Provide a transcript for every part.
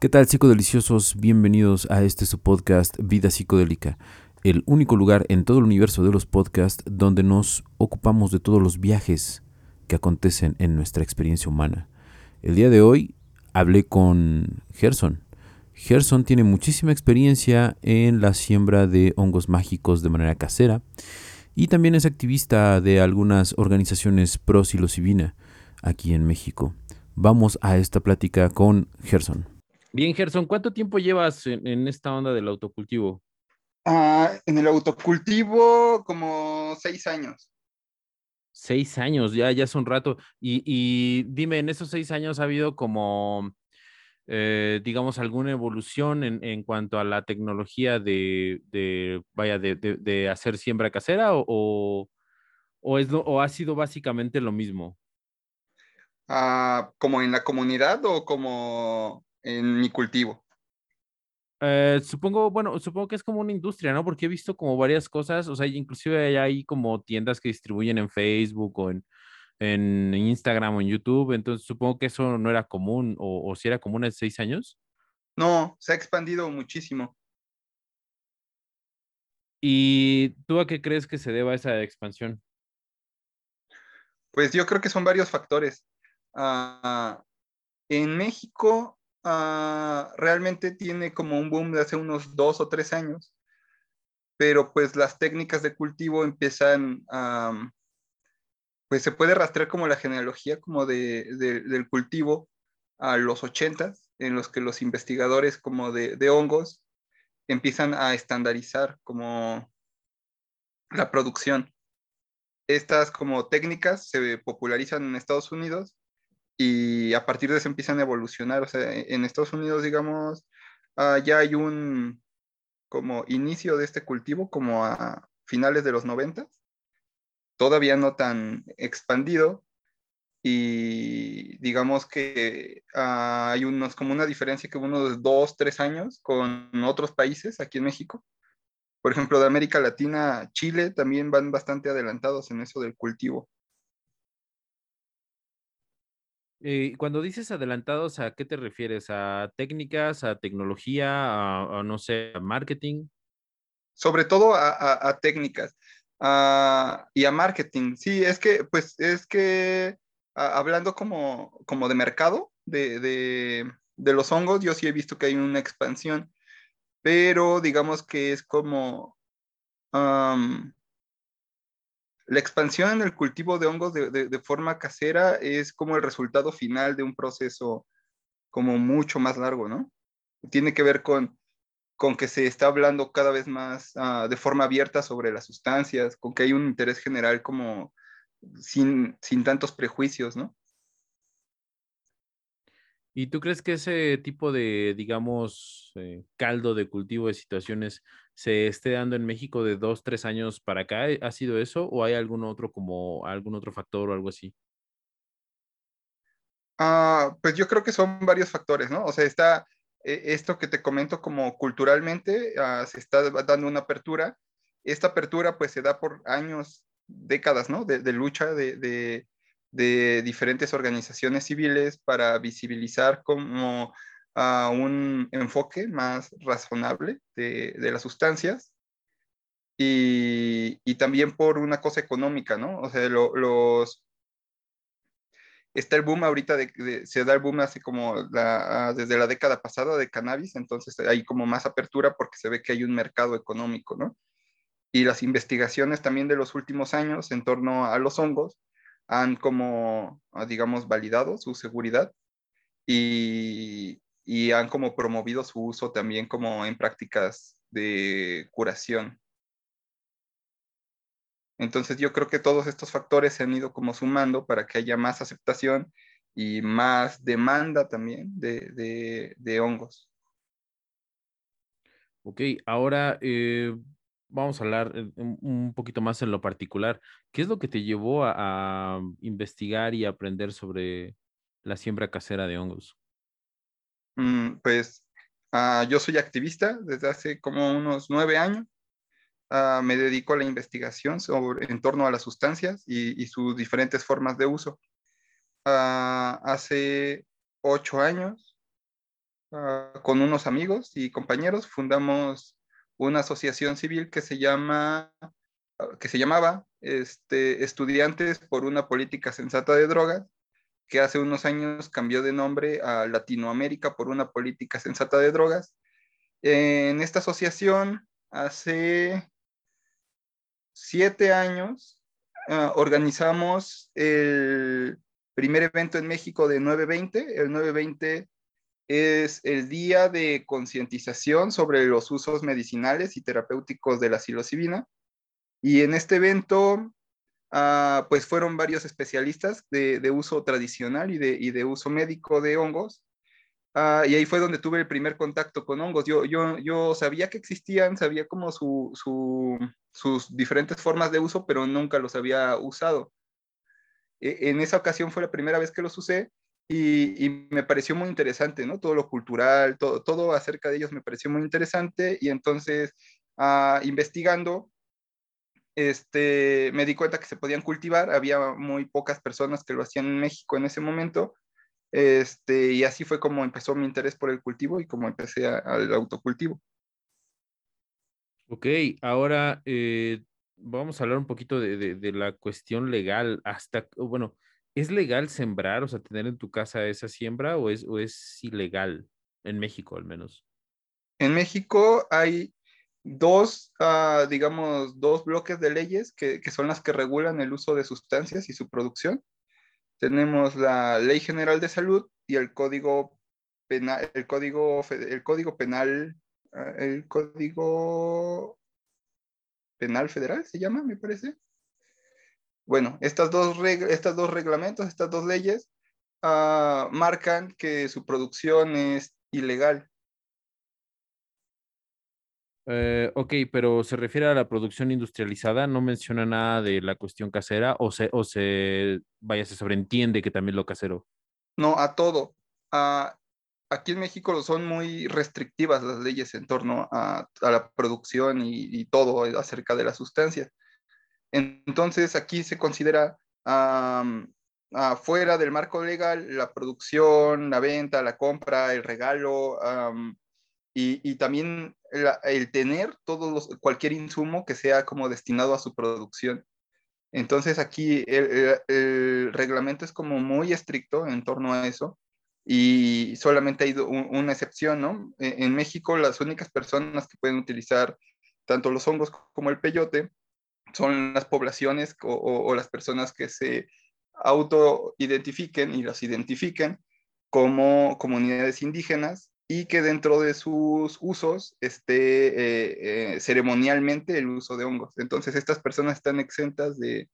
¿Qué tal psicodeliciosos? Bienvenidos a este su podcast Vida Psicodélica, el único lugar en todo el universo de los podcasts donde nos ocupamos de todos los viajes que acontecen en nuestra experiencia humana. El día de hoy hablé con Gerson. Gerson tiene muchísima experiencia en la siembra de hongos mágicos de manera casera y también es activista de algunas organizaciones pro psilocibina aquí en México. Vamos a esta plática con Gerson. Bien, Gerson, ¿cuánto tiempo llevas en, esta onda del autocultivo? Ah, en el autocultivo, como seis años. Seis años, ya, ya es un rato. Y, dime, en esos seis años ha habido como, eh, digamos, alguna evolución en, cuanto a la tecnología de, vaya, de, hacer siembra casera o, o, es o ha sido básicamente lo mismo? Ah, ¿Como en la comunidad o como en mi cultivo? Eh, supongo, bueno, supongo que es como una industria, ¿no? Porque he visto como varias cosas, o sea, inclusive hay como tiendas que distribuyen en Facebook o en, en Instagram o en YouTube, entonces supongo que eso no era común o, si era común hace seis años. No, se ha expandido muchísimo. ¿Y tú a qué crees que se deba esa expansión? Pues yo creo que son varios factores. Ah, en México Ah, realmente tiene como un boom de hace unos dos o tres años, pero pues las técnicas de cultivo empiezan a, pues se puede rastrear como la genealogía como de, del cultivo a los ochentas, en los que los investigadores como de, de hongos empiezan a estandarizar como la producción. Estas como técnicas se popularizan en Estados Unidos y a partir de eso empiezan a evolucionar. O sea, e, en Estados Unidos, digamos, ah, ya hay un como inicio de este cultivo como a finales de los 90, todavía no tan expandido y digamos que ah, hay unos como una diferencia que unos dos, tres años con otros países aquí en México. Por ejemplo, de América Latina, Chile también van bastante adelantados en eso del cultivo. Eh, cuando dices adelantados, ¿a qué te refieres? ¿A técnicas, a tecnología, a, no sé, a marketing? Sobre todo a, técnicas y a marketing. Sí, es que, pues, es que hablando como, como de mercado de, de, los hongos, yo sí he visto que hay una expansión, pero digamos que es como la expansión en el cultivo de hongos de, forma casera es como el resultado final de un proceso como mucho más largo, ¿no? Tiene que ver con, con que se está hablando cada vez más ah, de forma abierta sobre las sustancias, con que hay un interés general como sin, sin tantos prejuicios, ¿no? ¿Y tú crees que ese tipo de, digamos, eh, caldo de cultivo de situaciones se esté dando en México de dos, tres años para acá? ¿Ha sido eso o hay algún otro como algún otro factor o algo así? Ah, pues yo creo que son varios factores, ¿no? O sea, está eh, esto que te comento como culturalmente, ah, se está dando una apertura. Esta apertura pues se da por años, décadas, ¿no? De, lucha de de diferentes organizaciones civiles para visibilizar como a un enfoque más razonable de, las sustancias y, también por una cosa económica, ¿no? O sea, los... Está el boom ahorita, de, se da el boom así como desde la década pasada de cannabis, entonces hay como más apertura porque se ve que hay un mercado económico, ¿no? Y las investigaciones también de los últimos años en torno a los hongos han como, ah, digamos, validado su seguridad y, han como promovido su uso también como en prácticas de curación. Entonces yo creo que todos estos factores se han ido como sumando para que haya más aceptación y más demanda también de, hongos. Ok, ahora eh, vamos a hablar un poquito más en lo particular. ¿Qué es lo que te llevó a, investigar y aprender sobre la siembra casera de hongos? Mm, pues ah, yo soy activista desde hace como unos nueve años. Ah, me dedico a la investigación sobre, en torno a las sustancias y, sus diferentes formas de uso. Ah, hace ocho años ah, con unos amigos y compañeros, fundamos una asociación civil que se llama, que se llamaba este, Estudiantes por una Política Sensata de Drogas, que hace unos años cambió de nombre a Latinoamérica por una Política Sensata de Drogas. En esta asociación, hace siete años, ah, organizamos el primer evento en México de 920. El 920 es el día de concientización sobre los usos medicinales y terapéuticos de la psilocibina. Y en este evento, ah, pues fueron varios especialistas de, uso tradicional y de, uso médico de hongos. Ah, y ahí fue donde tuve el primer contacto con hongos. Yo, yo, yo sabía que existían, sabía como sus diferentes formas de uso, pero nunca los había usado. E, en esa ocasión fue la primera vez que los usé y, me pareció muy interesante, ¿no? Todo lo cultural, todo, todo acerca de ellos me pareció muy interesante y entonces ah, investigando, este, me di cuenta que se podían cultivar, había muy pocas personas que lo hacían en México en ese momento, este, y así fue como empezó mi interés por el cultivo y como empecé al autocultivo. Ok, ahora eh, vamos a hablar un poquito de, de, la cuestión legal. Hasta, bueno, ¿es legal sembrar, o sea, tener en tu casa esa siembra o es, o es ilegal? En México, al menos. En México hay dos, ah, digamos, dos bloques de leyes que, que, son las que regulan el uso de sustancias y su producción. Tenemos la Ley General de Salud y el Código Penal, el Código, el Código Penal, ah, el Código Penal Federal, se llama, me parece. Bueno, estas dos, estas dos reglamentos, estas dos leyes, ah, marcan que su producción es ilegal. Eh, ok, pero se refiere a la producción industrializada, no menciona nada de la cuestión casera o se, o se, vaya, se sobreentiende que también lo casero. No, a todo. Ah, aquí en México son muy restrictivas las leyes en torno a, la producción y, todo acerca de las sustancias. Entonces aquí se considera afuera del marco legal la producción, la venta, la compra, el regalo y, también el tener todos cualquier insumo que sea como destinado a su producción. Entonces aquí el reglamento es como muy estricto en torno a eso y solamente hay una excepción, ¿no? E, en México las únicas personas que pueden utilizar tanto los hongos como el peyote son las poblaciones o, las personas que se auto-identifiquen y las identifiquen como comunidades indígenas y que dentro de sus usos esté eh, eh, ceremonialmente el uso de hongos. Entonces estas personas están exentas de,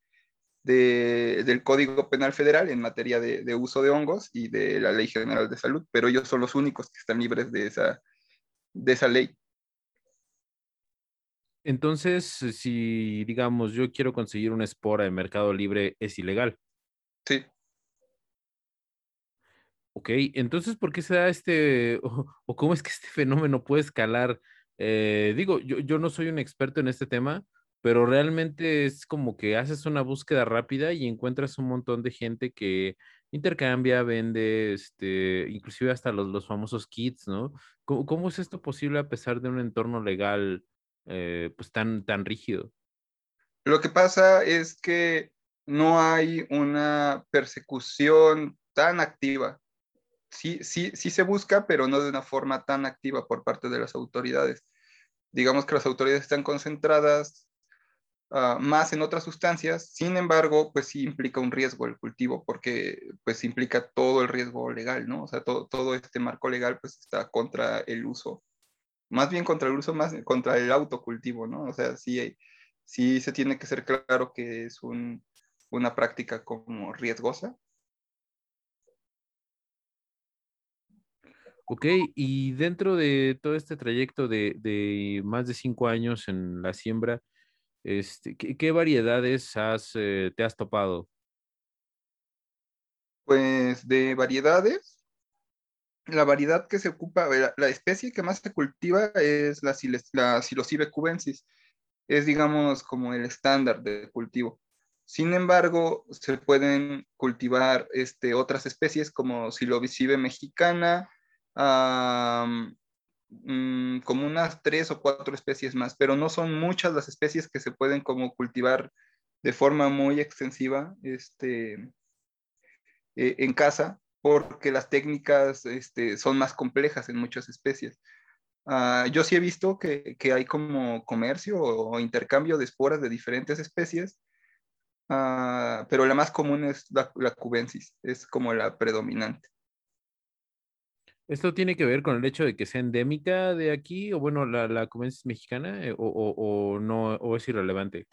del Código Penal Federal en materia de, uso de hongos y de la Ley General de Salud, pero ellos son los únicos que están libres de esa, de esa ley. Entonces, si digamos yo quiero conseguir una espora en Mercado Libre, ¿es ilegal? Sí. Ok, entonces, ¿por qué se da este, o, cómo es que este fenómeno puede escalar? Eh, digo, yo, yo no soy un experto en este tema, pero realmente es como que haces una búsqueda rápida y encuentras un montón de gente que intercambia, vende, este, inclusive hasta los, los famosos kits, ¿no? ¿Cómo, es esto posible a pesar de un entorno legal eh, pues tan, tan rígido? Lo que pasa es que no hay una persecución tan activa. Sí, sí, sí se busca, pero no de una forma tan activa por parte de las autoridades. Digamos que las autoridades están concentradas Ah, más en otras sustancias. Sin embargo, pues sí implica un riesgo el cultivo porque pues implica todo el riesgo legal, ¿no? O sea, todo, todo este marco legal pues está contra el uso, más bien contra el uso, más contra el autocultivo, ¿no? O sea, sí, sí se tiene que ser claro que es un, una práctica como riesgosa. Ok, y dentro de todo este trayecto de, de más de cinco años en la siembra, este, ¿qué, variedades has, eh, te has topado? Pues de variedades, la variedad que se ocupa, la, especie que más se cultiva es la, la Psilocybe cubensis. Es, digamos, como el estándar de cultivo. Sin embargo, se pueden cultivar este, otras especies como Psilocybe mexicana, mm, como unas tres o cuatro especies más, pero no son muchas las especies que se pueden como cultivar de forma muy extensiva este, eh, en casa, porque las técnicas este, son más complejas en muchas especies. Ah, yo sí he visto que, hay como comercio o, intercambio de esporas de diferentes especies, ah, pero la más común es la, cubensis, es como la predominante. ¿Esto tiene que ver con el hecho de que sea endémica de aquí, o bueno, la, la cubensis mexicana, eh, o, no, o es irrelevante?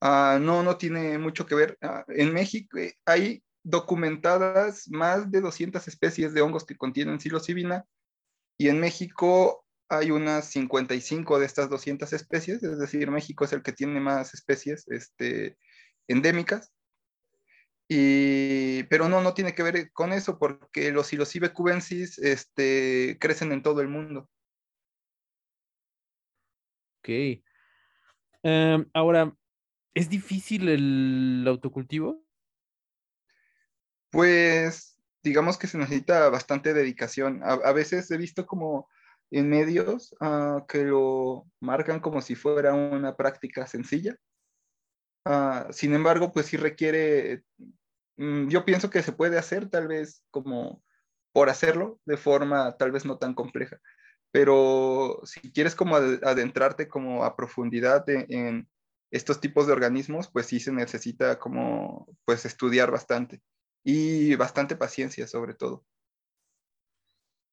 Ah, no, no tiene mucho que ver. en México eh, hay documentadas más de 200 especies de hongos que contienen psilocibina y en México hay unas 55 de estas 200 especies, es decir, México es el que tiene más especies este, endémicas. Y, pero no, no tiene que ver con eso porque los psilocibe cubensis este, crecen en todo el mundo. Ok. Em, ahora, ¿es difícil el autocultivo? Pues digamos que se necesita bastante dedicación. A, veces he visto como en medios ah, que lo marcan como si fuera una práctica sencilla. Ah, sin embargo, pues sí requiere, yo pienso que se puede hacer tal vez como por hacerlo de forma tal vez no tan compleja, pero si quieres como adentrarte como a profundidad en estos tipos de organismos, pues sí se necesita como pues estudiar bastante y bastante paciencia sobre todo.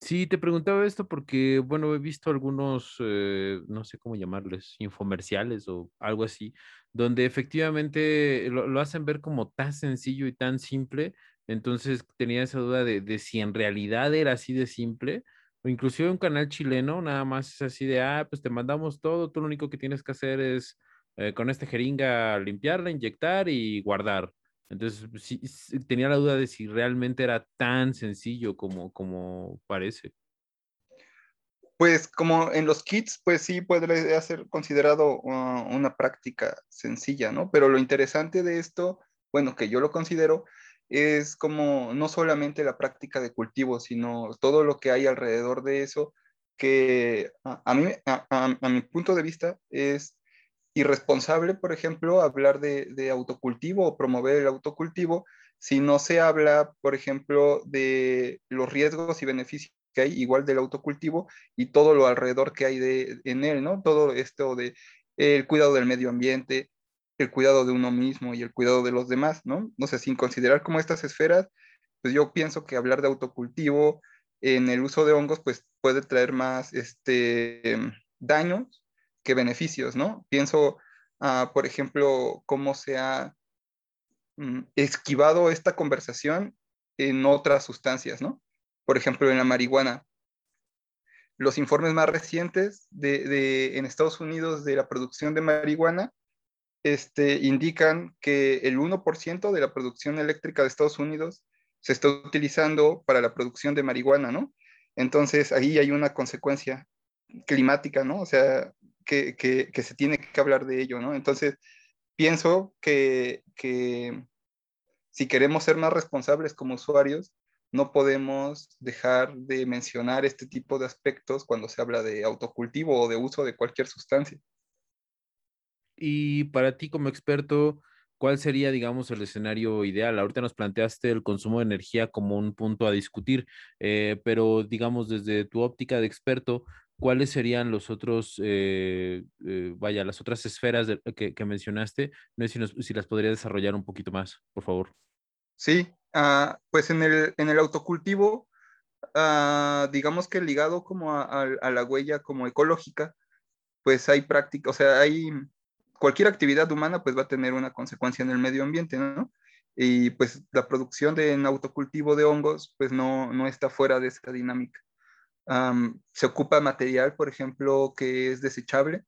Sí, te preguntaba esto porque, bueno, he visto algunos, eh, no sé cómo llamarles, infomerciales o algo así, donde efectivamente lo, hacen ver como tan sencillo y tan simple. Entonces tenía esa duda de, si en realidad era así de simple, o inclusive un canal chileno, nada más es así de, ah, pues te mandamos todo, tú lo único que tienes que hacer es eh, con esta jeringa limpiarla, inyectar y guardar. Entonces, tenía la duda de si realmente era tan sencillo como, como parece. Pues como en los kits, pues sí podría ser considerado uh, una práctica sencilla, ¿no? Pero lo interesante de esto, bueno, que yo lo considero, es como no solamente la práctica de cultivo, sino todo lo que hay alrededor de eso, que a, mí, a mi punto de vista, es irresponsable, por ejemplo, hablar de, autocultivo o promover el autocultivo si no se habla, por ejemplo, de los riesgos y beneficios hay igual del autocultivo y todo lo alrededor que hay de, en él, ¿no? Todo esto de el cuidado del medio ambiente, el cuidado de uno mismo y el cuidado de los demás, ¿no? No sé, sin considerar como estas esferas, pues yo pienso que hablar de autocultivo en el uso de hongos, pues puede traer más este, daños que beneficios, ¿no? Pienso, ah, por ejemplo, cómo se ha mm, esquivado esta conversación en otras sustancias, ¿no? Por ejemplo, en la marihuana. Los informes más recientes de, en Estados Unidos de la producción de marihuana este, indican que el 1% de la producción eléctrica de Estados Unidos se está utilizando para la producción de marihuana, ¿no? Entonces, ahí hay una consecuencia climática, ¿no? O sea, que, se tiene que hablar de ello, ¿no? Entonces, pienso que, si queremos ser más responsables como usuarios, no podemos dejar de mencionar este tipo de aspectos cuando se habla de autocultivo o de uso de cualquier sustancia. Y para ti como experto, ¿cuál sería, digamos, el escenario ideal? Ahorita nos planteaste el consumo de energía como un punto a discutir, eh, pero digamos, desde tu óptica de experto, ¿cuáles serían los otros, eh, eh, vaya, las otras esferas que, mencionaste? No sé si, las podría desarrollar un poquito más, por favor. Sí, ah, pues en el, en el autocultivo, ah, digamos que ligado como a, la huella como ecológica, pues hay práctica, o sea, hay cualquier actividad humana pues va a tener una consecuencia en el medio ambiente, ¿no? Y pues la producción en autocultivo de hongos pues no, no está fuera de esa dinámica se ocupa material, por ejemplo, que es desechable.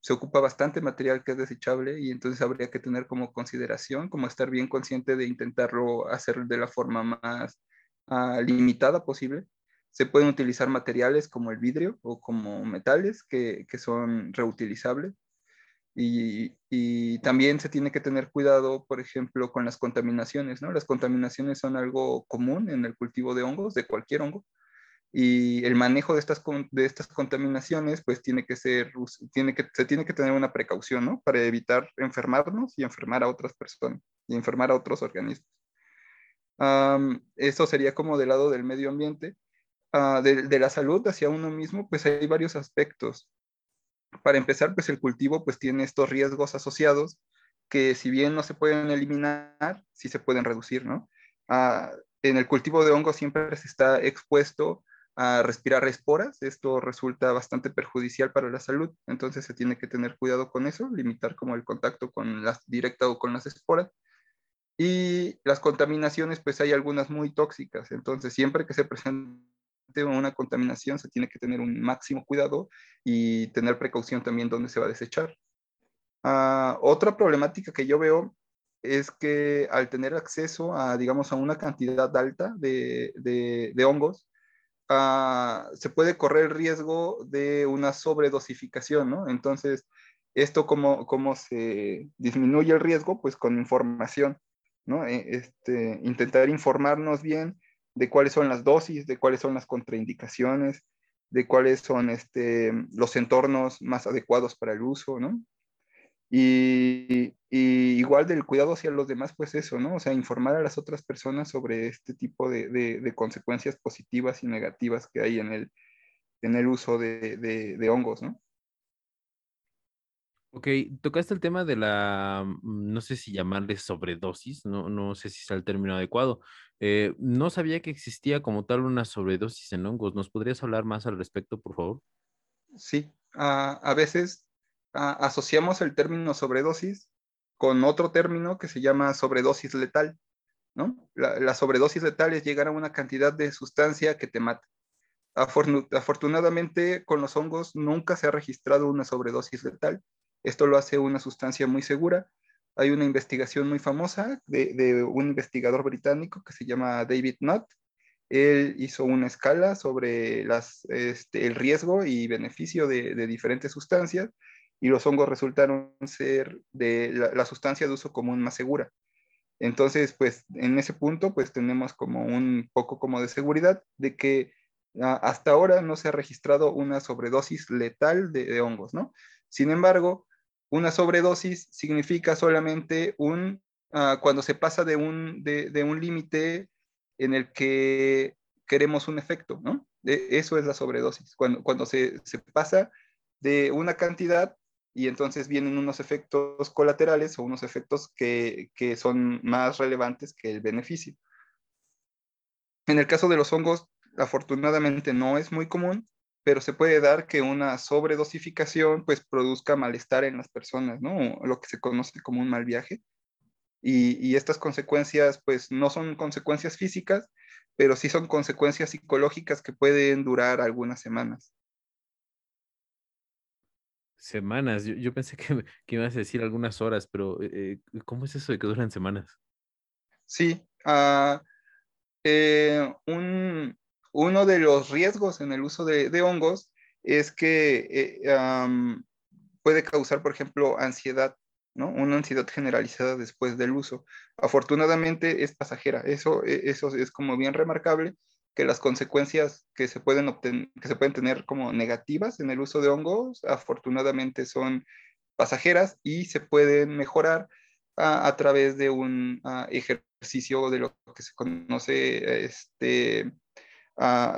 Se ocupa bastante material que es desechable y entonces habría que tener como consideración, como estar bien consciente de intentarlo hacer de la forma más ah, limitada posible. Se pueden utilizar materiales como el vidrio o como metales que, que son reutilizables. Y, y, también se tiene que tener cuidado, por ejemplo, con las contaminaciones, ¿no? Las contaminaciones son algo común en el cultivo de hongos, de cualquier hongo, y el manejo de estas, de estas contaminaciones pues tiene que ser, tiene que, se tiene que tener una precaución, ¿no? Para evitar enfermarnos y enfermar a otras personas y enfermar a otros organismos. eso sería como del lado del medio ambiente. Ah, de, de, la salud hacia uno mismo, pues hay varios aspectos. Para empezar, pues el cultivo pues tiene estos riesgos asociados que si bien no se pueden eliminar, sí se pueden reducir, ¿no? Ah, en el cultivo de hongos siempre se está expuesto a respirar esporas. Esto resulta bastante perjudicial para la salud, entonces se tiene que tener cuidado con eso, limitar como el contacto con las directa o con las esporas. Y las contaminaciones, pues hay algunas muy tóxicas, entonces siempre que se presente una contaminación se tiene que tener un máximo cuidado y tener precaución también donde se va a desechar. Ah, otra problemática que yo veo es que al tener acceso a, digamos, a una cantidad alta de, de, hongos, ah, se puede correr riesgo de una sobredosificación, ¿no? Entonces, esto cómo, cómo se disminuye el riesgo, pues con información, ¿no? E, este, intentar informarnos bien de cuáles son las dosis, de cuáles son las contraindicaciones, de cuáles son este, los entornos más adecuados para el uso, ¿no? Y, igual del cuidado hacia los demás, pues eso, ¿no? O sea, informar a las otras personas sobre este tipo de, consecuencias positivas y negativas que hay en el, en el uso de, hongos, ¿no? Ok, tocaste el tema de la, mm, no sé si llamarle sobredosis, no, no sé si es el término adecuado. Eh, no sabía que existía como tal una sobredosis en hongos. ¿Nos podrías hablar más al respecto, por favor? Sí, a veces asociamos el término sobredosis con otro término que se llama sobredosis letal, ¿no? La, sobredosis letal es llegar a una cantidad de sustancia que te mata. afortunadamente, con los hongos nunca se ha registrado una sobredosis letal. Esto lo hace una sustancia muy segura. Hay una investigación muy famosa de, un investigador británico que se llama David Nutt. Él hizo una escala sobre las, este, el riesgo y beneficio de, de diferentes sustancias y los hongos resultaron ser de la, sustancia de uso común más segura. Entonces, pues en ese punto, pues tenemos como un poco como de seguridad de que ah, hasta ahora no se ha registrado una sobredosis letal de, hongos, ¿no? Sin embargo, una sobredosis significa solamente un, ah, cuando se pasa de un, de, un límite en el que queremos un efecto, ¿no? eso es la sobredosis, cuando, cuando se, se pasa de una cantidad y entonces vienen unos efectos colaterales o unos efectos que, son más relevantes que el beneficio. En el caso de los hongos, afortunadamente no es muy común, pero se puede dar que una sobredosificación pues produzca malestar en las personas, ¿no? Lo que se conoce como un mal viaje. Y, y, estas consecuencias pues no son consecuencias físicas, pero sí son consecuencias psicológicas que pueden durar algunas semanas. Semanas, yo, pensé que, que, ibas a decir algunas horas, pero eh, eh, ¿cómo es eso de que duran semanas? Sí, ah, eh, uno de los riesgos en el uso de, hongos es que puede causar, por ejemplo, ansiedad, ¿no? Una ansiedad generalizada después del uso. Afortunadamente es pasajera, eso, e, eso es como bien remarcable, que las consecuencias que se pueden que se pueden tener como negativas en el uso de hongos, afortunadamente son pasajeras y se pueden mejorar a, través de un ejercicio de lo que se conoce este,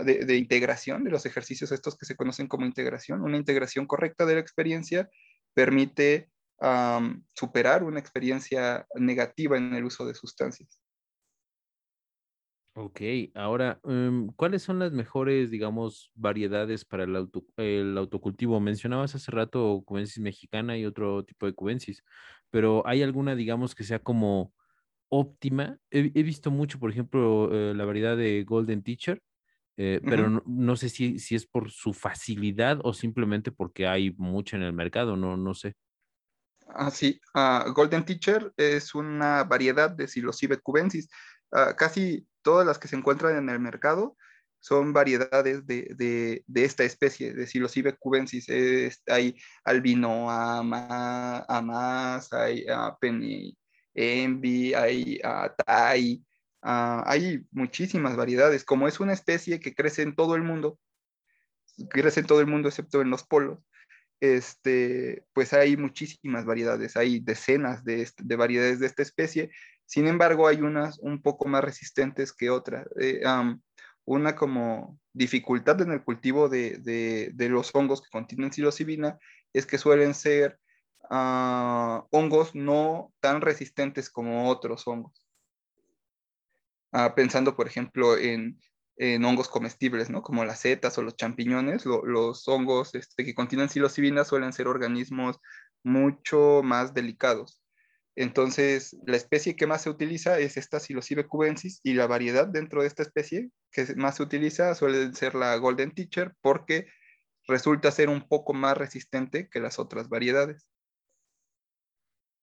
de, integración, de los ejercicios estos que se conocen como integración. Una integración correcta de la experiencia permite superar una experiencia negativa en el uso de sustancias. Ok, ahora, em, ¿cuáles son las mejores, digamos, variedades para el, el autocultivo? Mencionabas hace rato cubensis mexicana y otro tipo de cubensis, pero ¿hay alguna, digamos, que sea como óptima? He, visto mucho, por ejemplo, eh, la variedad de Golden Teacher, eh, pero no, sé si, si, es por su facilidad o simplemente porque hay mucha en el mercado, no, no sé. Ah, sí, ah, Golden Teacher es una variedad de Psilocybe cubensis. Ah, casi todas las que se encuentran en el mercado son variedades de, esta especie, de Psilocybe cubensis. hay albino, amas, hay penny envy, hay tai, Ah, hay muchísimas variedades, como es una especie que crece en todo el mundo, crece en todo el mundo excepto en los polos, este, pues hay muchísimas variedades, hay decenas de, variedades de esta especie, sin embargo hay unas un poco más resistentes que otras. Eh, una como dificultad en el cultivo de, los hongos que contienen psilocibina es que suelen ser ah, hongos no tan resistentes como otros hongos. Ah, pensando, por ejemplo, en, hongos comestibles, ¿no? Como las setas o los champiñones, los hongos este, que contienen psilocibina suelen ser organismos mucho más delicados. Entonces, la especie que más se utiliza es esta Psilocybe cubensis y la variedad dentro de esta especie que más se utiliza suele ser la Golden Teacher porque resulta ser un poco más resistente que las otras variedades.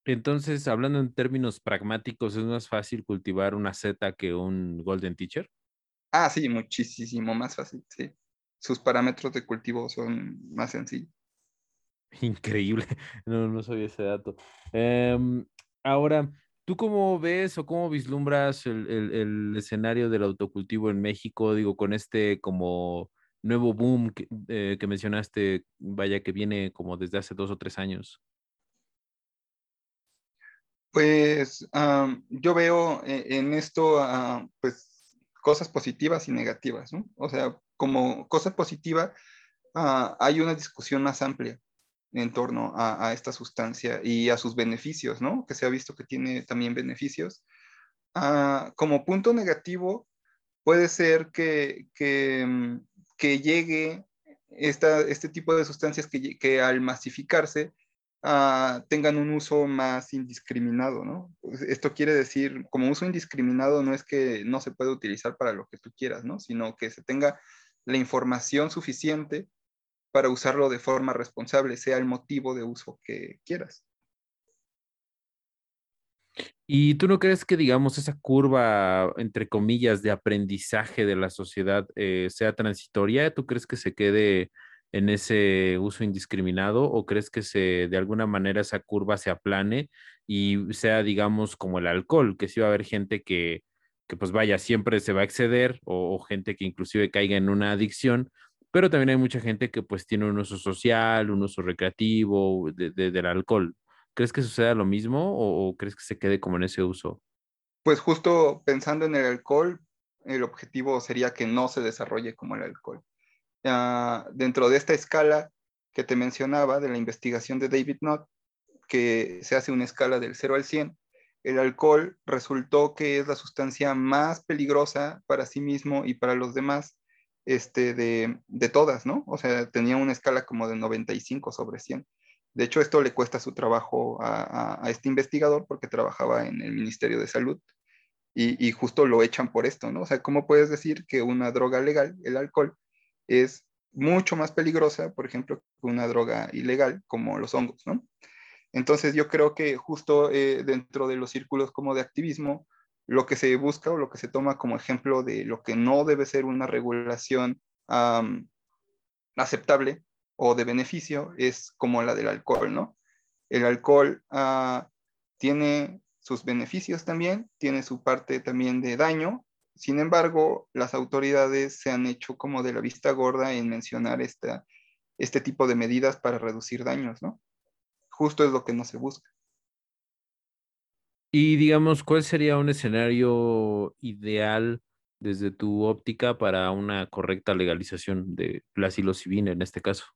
Entonces, hablando en términos pragmáticos, ¿es más fácil cultivar una seta que un Golden Teacher? Ah, sí, muchísimo más fácil, sí. Sus parámetros de cultivo son más sencillos. Increíble, no, no sabía ese dato. Em, Ahora, ¿tú cómo ves o cómo vislumbras el, escenario del autocultivo en México? Digo, con este como nuevo boom que, eh, mencionaste, vaya, que viene como desde hace dos o tres años. Pues yo veo e, en esto, ah, pues, cosas positivas y negativas, ¿no? O sea, como cosa positiva, ah, hay una discusión más amplia en torno a, esta sustancia y a sus beneficios, ¿no? Que se ha visto que tiene también beneficios. Ah, como punto negativo, puede ser que, que, mm, llegue este tipo de sustancias que, que al masificarse ah, tengan un uso más indiscriminado, ¿no? Pues, esto quiere decir, como uso indiscriminado no es que no se pueda utilizar para lo que tú quieras, ¿no? Sino que se tenga la información suficiente para usarlo de forma responsable, sea el motivo de uso que quieras. ¿Y tú no crees que, digamos, esa curva, entre comillas, de aprendizaje de la sociedad eh, sea transitoria? ¿Tú crees que se quede en ese uso indiscriminado o crees que se, de alguna manera esa curva se aplane y sea, digamos, como el alcohol, que sí va a haber gente que, que pues vaya, siempre se va a exceder o, o gente que inclusive caiga en una adicción, pero también hay mucha gente que pues tiene un uso social, un uso recreativo del alcohol. ¿Crees que suceda lo mismo o, crees que se quede como en ese uso? Pues justo pensando en el alcohol, el objetivo sería que no se desarrolle como el alcohol. Ah, dentro de esta escala que te mencionaba de la investigación de David Knott, que se hace una escala del 0 al 100, el alcohol resultó que es la sustancia más peligrosa para sí mismo y para los demás este, de, de, todas, ¿no? O sea, tenía una escala como de 95 sobre 100. De hecho, esto le cuesta su trabajo a, este investigador porque trabajaba en el Ministerio de Salud y, y, justo lo echan por esto, ¿no? O sea, ¿cómo puedes decir que una droga legal, el alcohol, es mucho más peligrosa, por ejemplo, que una droga ilegal como los hongos, ¿no? Entonces yo creo que justo eh, dentro de los círculos como de activismo, lo que se busca o lo que se toma como ejemplo de lo que no debe ser una regulación aceptable o de beneficio es como la del alcohol, ¿no? El alcohol ah, tiene sus beneficios también, tiene su parte también de daño, sin embargo, las autoridades se han hecho como de la vista gorda en mencionar esta, este tipo de medidas para reducir daños, ¿no? Justo es lo que no se busca. Y digamos, ¿cuál sería un escenario ideal desde tu óptica para una correcta legalización de la psilocibina en este caso?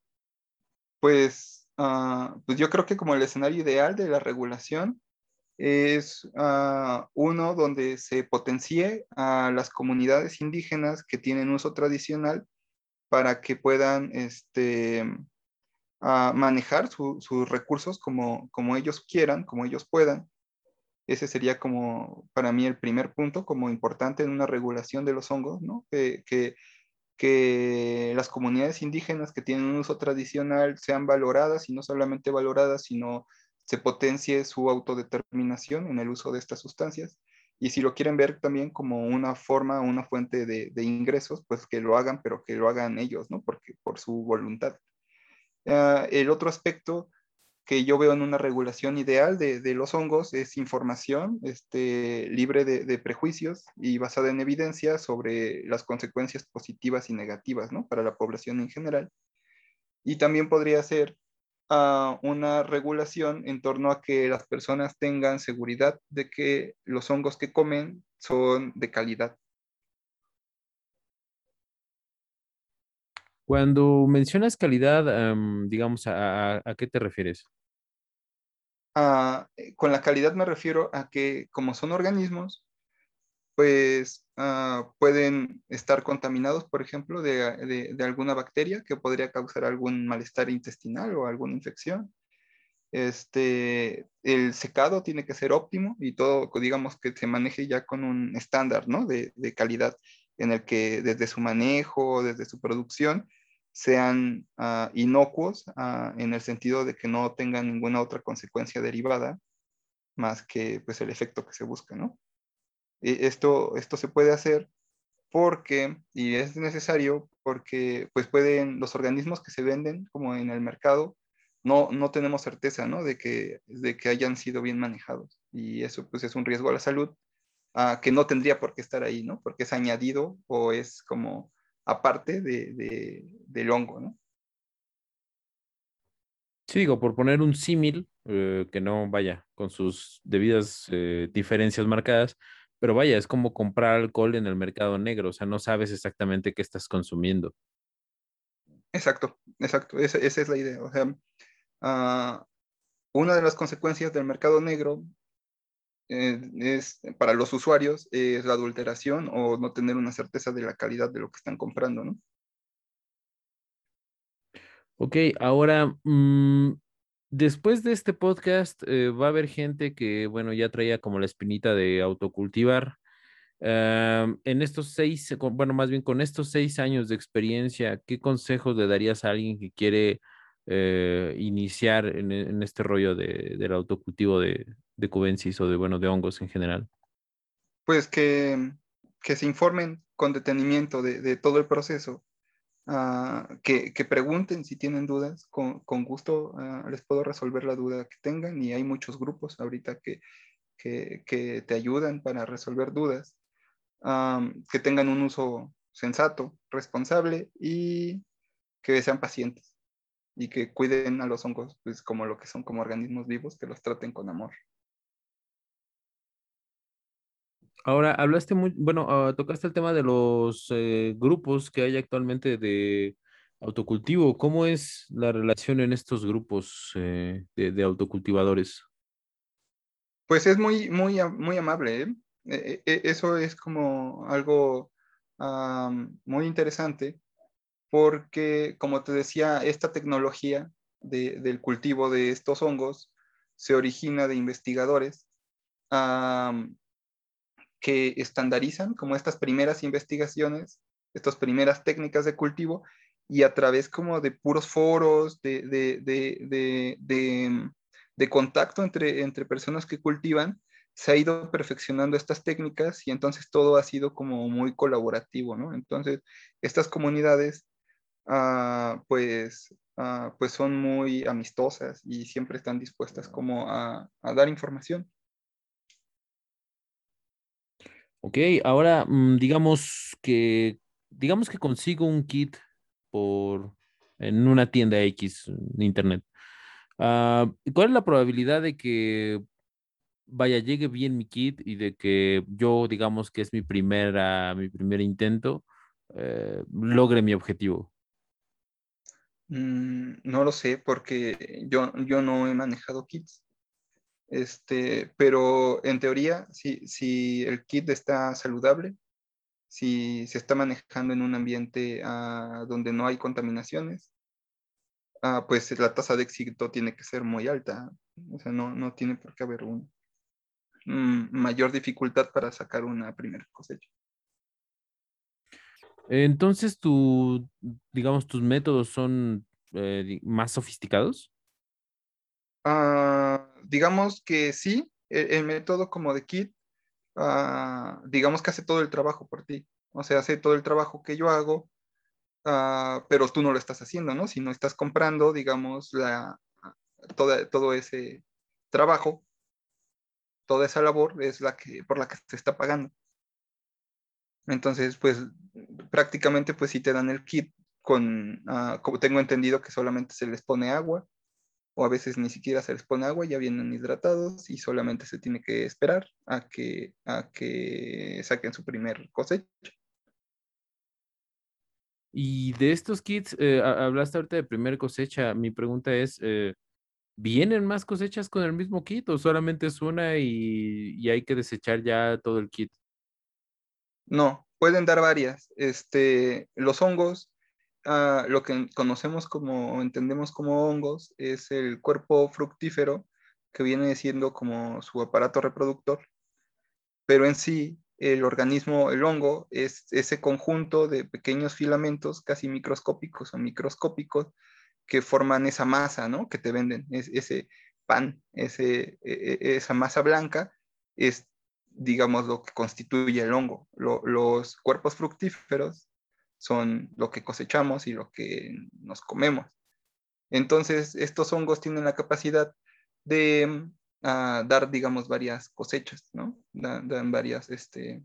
Pues, ah, pues yo creo que como el escenario ideal de la regulación es ah, uno donde se potencie a las comunidades indígenas que tienen uso tradicional para que puedan este, ah, manejar sus recursos como, como ellos quieran, como ellos puedan ese sería como para mí el primer punto como importante en una regulación de los hongos, ¿no? Que, que, las comunidades indígenas que tienen un uso tradicional sean valoradas y no solamente valoradas, sino se potencie su autodeterminación en el uso de estas sustancias. Y si lo quieren ver también como una forma, una fuente de, ingresos, pues que lo hagan, pero que lo hagan ellos, ¿no? Porque por su voluntad. Ah, el otro aspecto que yo veo en una regulación ideal de, los hongos es información este, libre de, prejuicios y basada en evidencia sobre las consecuencias positivas y negativas ¿no? para la población en general. Y también podría ser uh, una regulación en torno a que las personas tengan seguridad de que los hongos que comen son de calidad. Cuando mencionas calidad, um, digamos, ¿a, a, qué te refieres? Uh, con la calidad me refiero a que como son organismos, pues uh, pueden estar contaminados, por ejemplo, de, de, alguna bacteria que podría causar algún malestar intestinal o alguna infección. Este, el secado tiene que ser óptimo y todo, digamos, que se maneje ya con un estándar ¿no? de, de calidad en el que desde su manejo, desde su producción, sean uh, inocuos uh, en el sentido de que no tengan ninguna otra consecuencia derivada más que pues, el efecto que se busca, ¿no? Y esto, esto se puede hacer porque, y es necesario, porque pues pueden, los organismos que se venden como en el mercado, no, no tenemos certeza, ¿no? De que, de que hayan sido bien manejados. Y eso pues es un riesgo a la salud uh, que no tendría por qué estar ahí, ¿no? Porque es añadido o es como aparte de, de, del hongo, ¿no? Sí, digo, por poner un símil, eh, que no vaya con sus debidas eh, diferencias marcadas, pero vaya, es como comprar alcohol en el mercado negro, o sea, no sabes exactamente qué estás consumiendo. Exacto, exacto, esa, esa es la idea. O sea, uh, una de las consecuencias del mercado negro eh, es para los usuarios es la adulteración o no tener una certeza de la calidad de lo que están comprando, ¿no? Ok, ahora, mmm, después de este podcast eh, va a haber gente que, bueno, ya traía como la espinita de autocultivar. En estos seis, bueno, más bien con estos seis años de experiencia, ¿qué consejos le darías a alguien que quiere eh, iniciar en, este rollo de, del autocultivo de, de cubensis o de, bueno, de hongos en general? Pues que, que se informen con detenimiento de, de todo el proceso, uh, que, pregunten si tienen dudas, con, gusto uh, les puedo resolver la duda que tengan y hay muchos grupos ahorita que, que, te ayudan para resolver dudas, que tengan un uso sensato, responsable y que sean pacientes y que cuiden a los hongos pues como lo que son como organismos vivos, que los traten con amor. Ahora, hablaste muy, bueno, uh, tocaste el tema de los eh, grupos que hay actualmente de autocultivo. ¿Cómo es la relación en estos grupos eh, de, autocultivadores? Pues es muy, muy, muy amable. ¿eh? E, e, eso es como algo um, muy interesante porque, como te decía, esta tecnología de, del cultivo de estos hongos se origina de investigadores que estandarizan como estas primeras investigaciones, estas primeras técnicas de cultivo, y a través como de puros foros, de, de, de, contacto entre, entre personas que cultivan, se ha ido perfeccionando estas técnicas y entonces todo ha sido como muy colaborativo, ¿no? Entonces, estas comunidades, uh, pues, uh, pues son muy amistosas y siempre están dispuestas como a, a dar información. Ok, ahora mm, digamos que digamos que consigo un kit por en una tienda X de internet. Uh, ¿Cuál es la probabilidad de que vaya llegue bien mi kit y de que yo digamos que es mi primera mi primer intento eh, logre mi objetivo? Mm, no lo sé porque yo, yo no he manejado kits. Este, pero en teoría, si, si el kit está saludable, si se está manejando en un ambiente uh, donde no hay contaminaciones, uh, pues la tasa de éxito tiene que ser muy alta. O sea, no, no tiene por qué haber un, um, mayor dificultad para sacar una primera cosecha. Entonces, tu, digamos, tus métodos son eh, más sofisticados. Uh, digamos que sí, el, el, método como de kit, uh, digamos que hace todo el trabajo por ti. O sea, hace todo el trabajo que yo hago, uh, pero tú no lo estás haciendo, ¿no? Si no estás comprando, digamos, la, todo ese trabajo, toda esa labor es la que, por la que se está pagando. Entonces, pues prácticamente pues si te dan el kit con, ah, como tengo entendido que solamente se les pone agua, o a veces ni siquiera se les pone agua, ya vienen hidratados y solamente se tiene que esperar a que, a que saquen su primer cosecha. Y de estos kits, eh, hablaste ahorita de primer cosecha. Mi pregunta es, eh, ¿vienen más cosechas con el mismo kit o solamente es una y, y, hay que desechar ya todo el kit? No, pueden dar varias. Este, los hongos, ah, lo que conocemos como, entendemos como hongos, es el cuerpo fructífero que viene siendo como su aparato reproductor, pero en sí el organismo, el hongo, es ese conjunto de pequeños filamentos casi microscópicos o microscópicos que forman esa masa, ¿no? Que te venden, ese pan, ese, e, e, esa masa blanca, es, digamos, lo que constituye el hongo. los cuerpos fructíferos son lo que cosechamos y lo que nos comemos. Entonces, estos hongos tienen la capacidad de a dar, digamos, varias cosechas, ¿no? Dan, varias, este,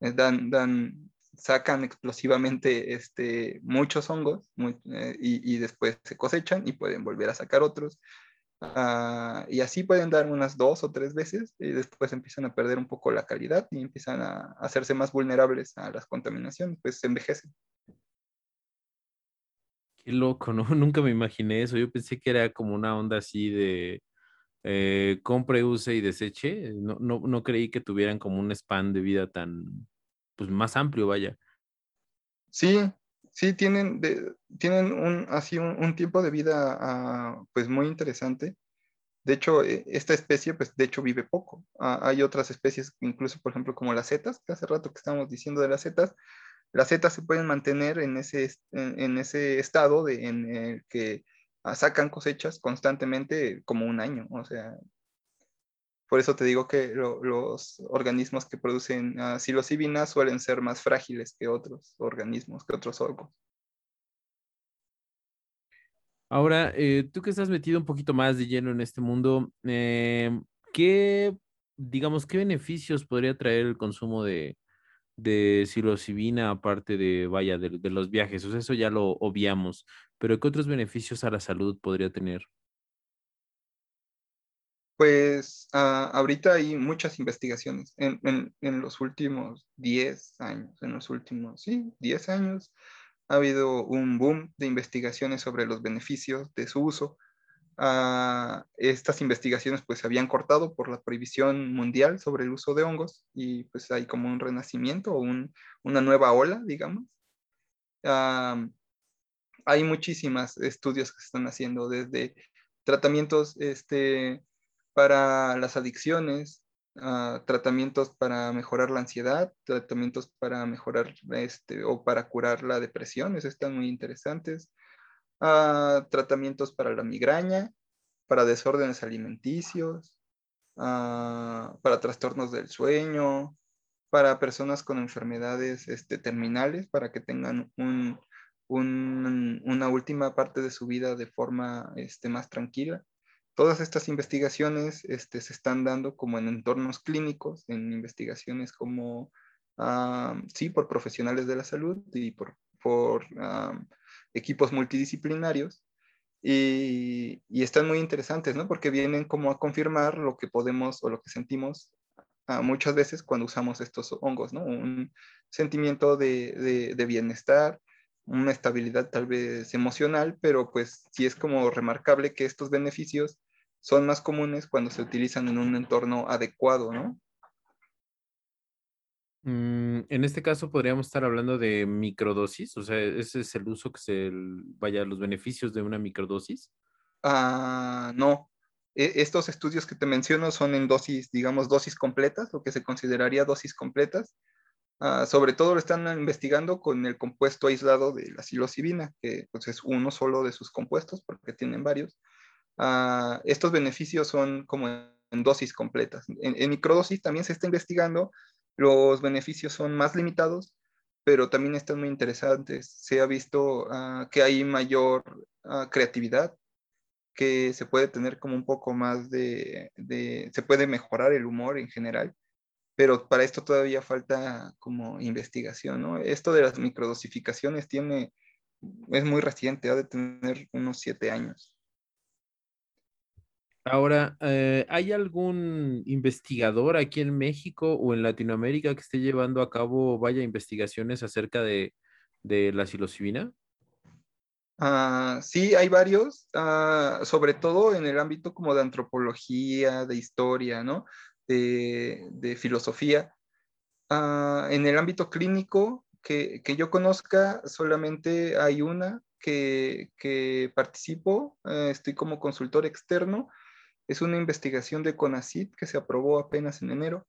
eh, dan, dan, sacan explosivamente este, muchos hongos eh, y, después se cosechan y pueden volver a sacar otros. Ah, y así pueden dar unas dos o tres veces y después empiezan a perder un poco la calidad y empiezan a, hacerse más vulnerables a las contaminaciones, pues se envejecen. Qué loco, ¿no? Nunca me imaginé eso. Yo pensé que era como una onda así de eh, compre, use y deseche. No, no, no, creí que tuvieran como un span de vida tan, pues más amplio, vaya. Sí, sí, tienen, tienen un, así un, tiempo de vida ah, pues muy interesante. De hecho, e, esta especie, pues de hecho vive poco. Ah, hay otras especies, incluso por ejemplo como las setas, que hace rato que estábamos diciendo de las setas, las setas se pueden mantener en ese, en, ese estado de, en el que Ah, sacan cosechas constantemente como un año, o sea, por eso te digo que los organismos que producen uh, psilocibina suelen ser más frágiles que otros organismos, que otros hongos. Ahora, eh, tú que estás metido un poquito más de lleno en este mundo, eh, ¿qué, digamos, qué beneficios podría traer el consumo de, de psilocibina aparte de, vaya, de, los viajes? O sea, eso ya lo obviamos, pero ¿qué otros beneficios a la salud podría tener? Pues uh, ahorita hay muchas investigaciones en, en, en, los últimos 10 años, en los últimos, sí, 10 años ha habido un boom de investigaciones sobre los beneficios de su uso. Uh, estas investigaciones pues se habían cortado por la prohibición mundial sobre el uso de hongos y pues hay como un renacimiento o un, una nueva ola, digamos. Uh, hay muchísimas estudios que se están haciendo desde tratamientos este, para las adicciones, uh, tratamientos para mejorar la ansiedad, tratamientos para mejorar este, o para curar la depresión, esos están muy interesantes, uh, tratamientos para la migraña, para desórdenes alimenticios, uh, para trastornos del sueño, para personas con enfermedades este, terminales, para que tengan un, una última parte de su vida de forma este, más tranquila. Todas estas investigaciones este, se están dando como en entornos clínicos, en investigaciones como, sí, por profesionales de la salud y por, por equipos multidisciplinarios. Y, y, están muy interesantes, ¿no? Porque vienen como a confirmar lo que podemos o lo que sentimos muchas veces cuando usamos estos hongos, ¿no? Un sentimiento de, de, de bienestar, una estabilidad tal vez emocional, pero pues sí es como remarcable que estos beneficios son más comunes cuando se utilizan en un entorno adecuado, ¿no? Mm, en este caso podríamos estar hablando de microdosis, o sea, ese es el uso que se vaya los beneficios de una microdosis. Ah, no. E, estos estudios que te menciono son en dosis, digamos, dosis completas, lo que se consideraría dosis completas. Ah, sobre todo lo están investigando con el compuesto aislado de la psilocibina, que pues, es uno solo de sus compuestos, porque tienen varios. Ah, estos beneficios son como en dosis completas. En, microdosis también se está investigando, los beneficios son más limitados, pero también están muy interesantes. Se ha visto ah, que hay mayor creatividad, que se puede tener como un poco más de, se puede mejorar el humor en general, pero para esto todavía falta como investigación, ¿no? Esto de las microdosificaciones tiene, es muy reciente, ha de tener unos siete años. Ahora, eh, ¿hay algún investigador aquí en México o en Latinoamérica que esté llevando a cabo, vaya, investigaciones acerca de, la psilocibina? Ah, sí, hay varios, ah, sobre todo en el ámbito como de antropología, de historia, ¿no? De, filosofía. Ah, en el ámbito clínico, que, yo conozca, solamente hay una que, que participo, eh, estoy como consultor externo es una investigación de CONACIT que se aprobó apenas en enero.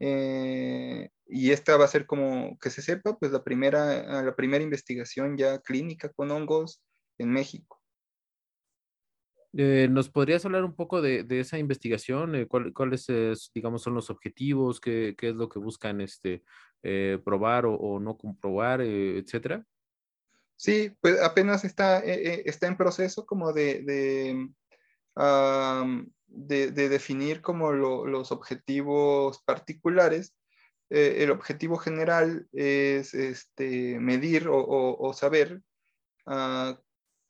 Eh, y esta va a ser como que se sepa, pues la primera, la primera investigación ya clínica con hongos en México. Eh, ¿Nos podrías hablar un poco de, esa investigación? Eh, ¿Cuáles, digamos, son los objetivos? ¿Qué, es lo que buscan este, probar o, no comprobar, etcétera? Sí, pues apenas está, está en proceso como de de, definir como los objetivos particulares. Eh, el objetivo general es este, medir o, saber ah,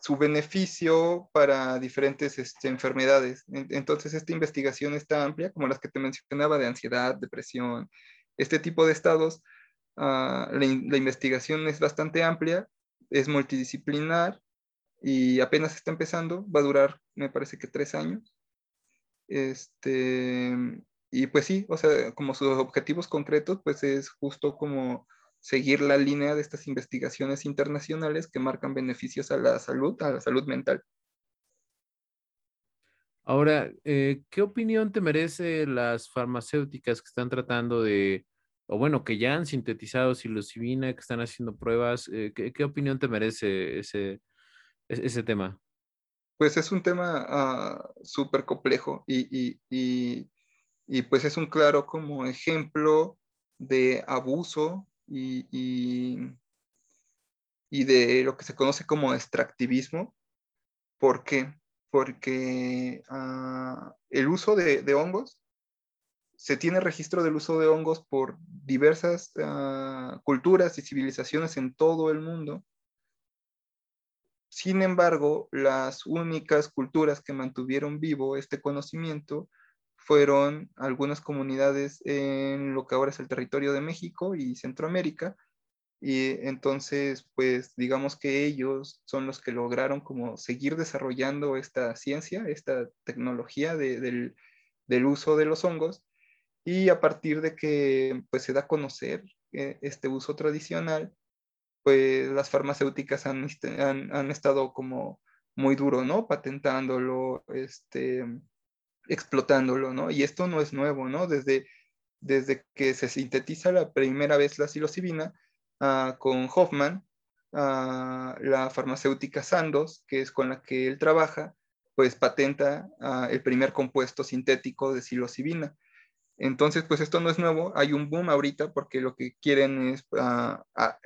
su beneficio para diferentes este, enfermedades. Entonces, esta investigación está amplia, como las que te mencionaba, de ansiedad, depresión, este tipo de estados. Ah, la, investigación es bastante amplia, es multidisciplinar y apenas está empezando, va a durar, me parece que tres años. Este, y pues sí, o sea, como sus objetivos concretos, pues es justo como seguir la línea de estas investigaciones internacionales que marcan beneficios a la salud, a la salud mental. Ahora, eh, ¿qué opinión te merece las farmacéuticas que están tratando de, o bueno, que ya han sintetizado psilocibina, que están haciendo pruebas? Eh, ¿qué, opinión te merece ese, ese tema? Pues es un tema ah, súper complejo y, pues es un claro como ejemplo de abuso y, y, de lo que se conoce como extractivismo. ¿Por qué? Porque ah, el uso de, hongos, se tiene registro del uso de hongos por diversas ah, culturas y civilizaciones en todo el mundo sin embargo, las únicas culturas que mantuvieron vivo este conocimiento fueron algunas comunidades en lo que ahora es el territorio de México y Centroamérica. Y entonces, pues digamos que ellos son los que lograron como seguir desarrollando esta ciencia, esta tecnología del, uso de los hongos. Y a partir de que pues se da a conocer eh, este uso tradicional, pues las farmacéuticas han, este, han, estado como muy duro, ¿no? Patentándolo, este, explotándolo, ¿no? Y esto no es nuevo, ¿no? Desde, desde que se sintetiza la primera vez la psilocibina ah, con Hoffman, ah, la farmacéutica Sandoz, que es con la que él trabaja, pues patenta ah, el primer compuesto sintético de psilocibina. Entonces, pues esto no es nuevo, hay un boom ahorita porque lo que quieren es, ah, ah,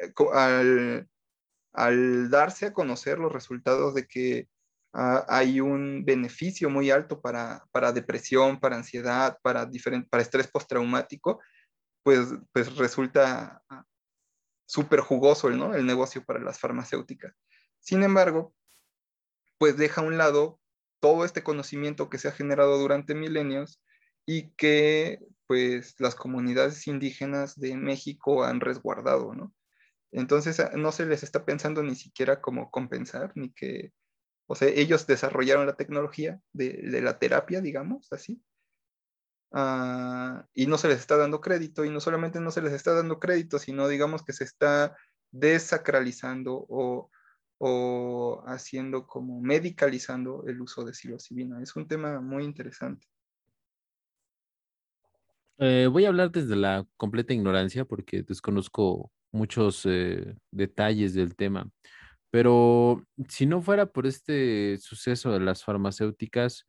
al, darse a conocer los resultados de que ah, hay un beneficio muy alto para, depresión, para ansiedad, para, para estrés postraumático, pues, pues resulta súper jugoso ¿no? el negocio para las farmacéuticas. Sin embargo, pues deja a un lado todo este conocimiento que se ha generado durante milenios y que pues las comunidades indígenas de México han resguardado, ¿no? Entonces ah, no se les está pensando ni siquiera cómo compensar, ni que, o sea, ellos desarrollaron la tecnología de, la terapia, digamos, así, ah, y no se les está dando crédito, y no solamente no se les está dando crédito, sino digamos que se está desacralizando o, o haciendo como medicalizando el uso de psilocibina. Es un tema muy interesante. Eh, voy a hablar desde la completa ignorancia porque desconozco muchos eh, detalles del tema, pero si no fuera por este suceso de las farmacéuticas,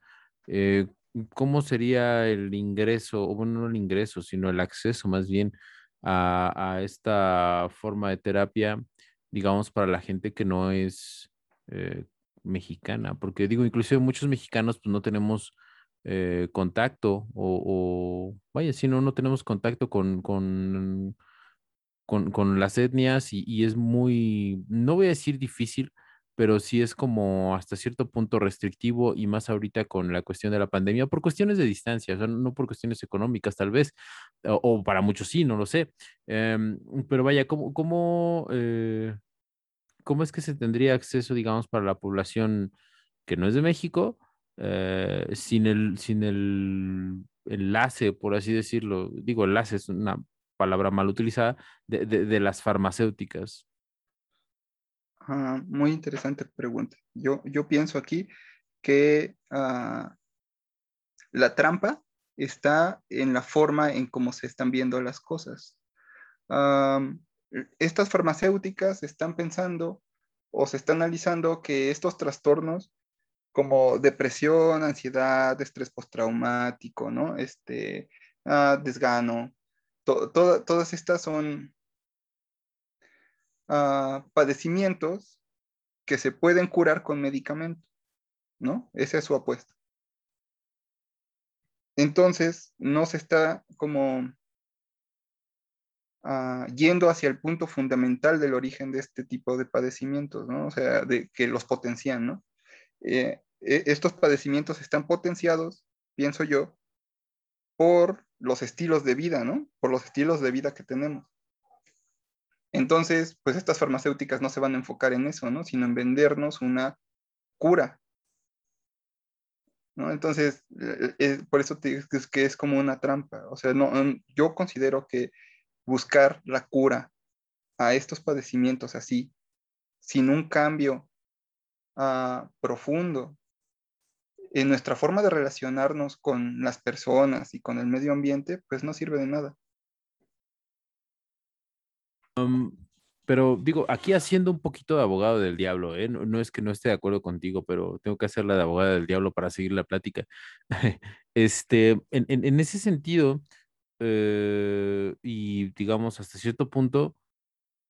eh, ¿cómo sería el ingreso, o bueno, no el ingreso, sino el acceso más bien a, esta forma de terapia, digamos, para la gente que no es mexicana, porque digo, inclusive muchos mexicanos pues no tenemos eh, contacto o, vaya, si no, no tenemos contacto con, con, con, las etnias y, y, es muy, no voy a decir difícil, pero sí es como hasta cierto punto restrictivo y más ahorita con la cuestión de la pandemia, por cuestiones de distancia, o sea, no por cuestiones económicas tal vez, o, para muchos sí, no lo sé. Em, pero vaya, ¿cómo, cómo, eh, ¿cómo es que se tendría acceso, digamos, para la población que no es de México, eh, sin, el, sin el enlace, por así decirlo? Digo, enlace es una palabra mal utilizada, de, de las farmacéuticas. Ah, muy interesante pregunta. Yo, yo pienso aquí que ah, la trampa está en la forma en cómo se están viendo las cosas. estas farmacéuticas están pensando o se está analizando que estos trastornos como depresión, ansiedad, estrés postraumático, ¿no? Este, ah, desgano, todas estas son padecimientos que se pueden curar con medicamento, ¿no? Esa es su apuesta. Entonces, no se está como ah, yendo hacia el punto fundamental del origen de este tipo de padecimientos, ¿no? O sea, de que los potencian, ¿no? Eh, estos padecimientos están potenciados, pienso yo, por los estilos de vida, ¿no? Por los estilos de vida que tenemos. Entonces, pues estas farmacéuticas no se van a enfocar en eso, ¿no? Sino en vendernos una cura. ¿no? Entonces, eh, eh, por eso te digo que es como una trampa. O sea, no, yo considero que buscar la cura a estos padecimientos así, sin un cambio ah, profundo en nuestra forma de relacionarnos con las personas y con el medio ambiente, pues no sirve de nada pero digo, aquí haciendo un poquito de abogado del diablo, ¿eh? no, es que no esté de acuerdo contigo, pero tengo que hacerla de abogado del diablo para seguir la plática. este, en, ese sentido, eh, y digamos hasta cierto punto,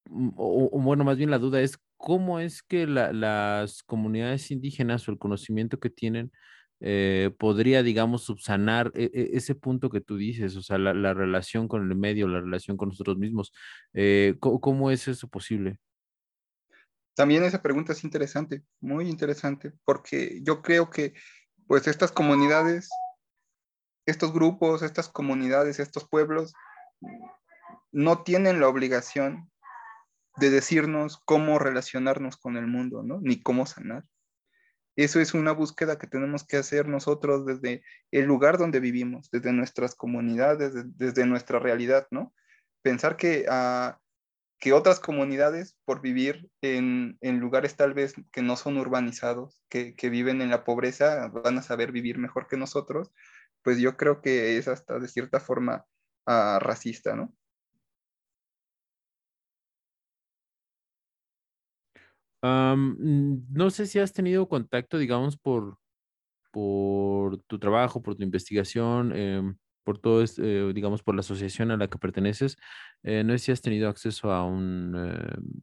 mm, o, bueno, más bien la duda es cómo es que las comunidades indígenas o el conocimiento que tienen eh, podría, digamos, subsanar e, e, ese punto que tú dices, o sea, la, relación con el medio, la relación con nosotros mismos. Eh, ¿cómo, es eso posible? También esa pregunta es interesante, muy interesante, porque yo creo que pues estas comunidades, estos grupos, estas comunidades, estos pueblos, no tienen la obligación de decirnos cómo relacionarnos con el mundo, ¿no? Ni cómo sanar. Eso es una búsqueda que tenemos que hacer nosotros desde el lugar donde vivimos, desde nuestras comunidades, desde, nuestra realidad, ¿no? Pensar que, uh, que otras comunidades, por vivir en, en, lugares tal vez que no son urbanizados, que, que viven en la pobreza, van a saber vivir mejor que nosotros, pues yo creo que es hasta de cierta forma uh, racista, ¿no? No sé si has tenido contacto, digamos, por, por tu trabajo, por tu investigación, em, por todo, eh, digamos, por la asociación a la que perteneces. Eh, no sé si has tenido acceso a un, em,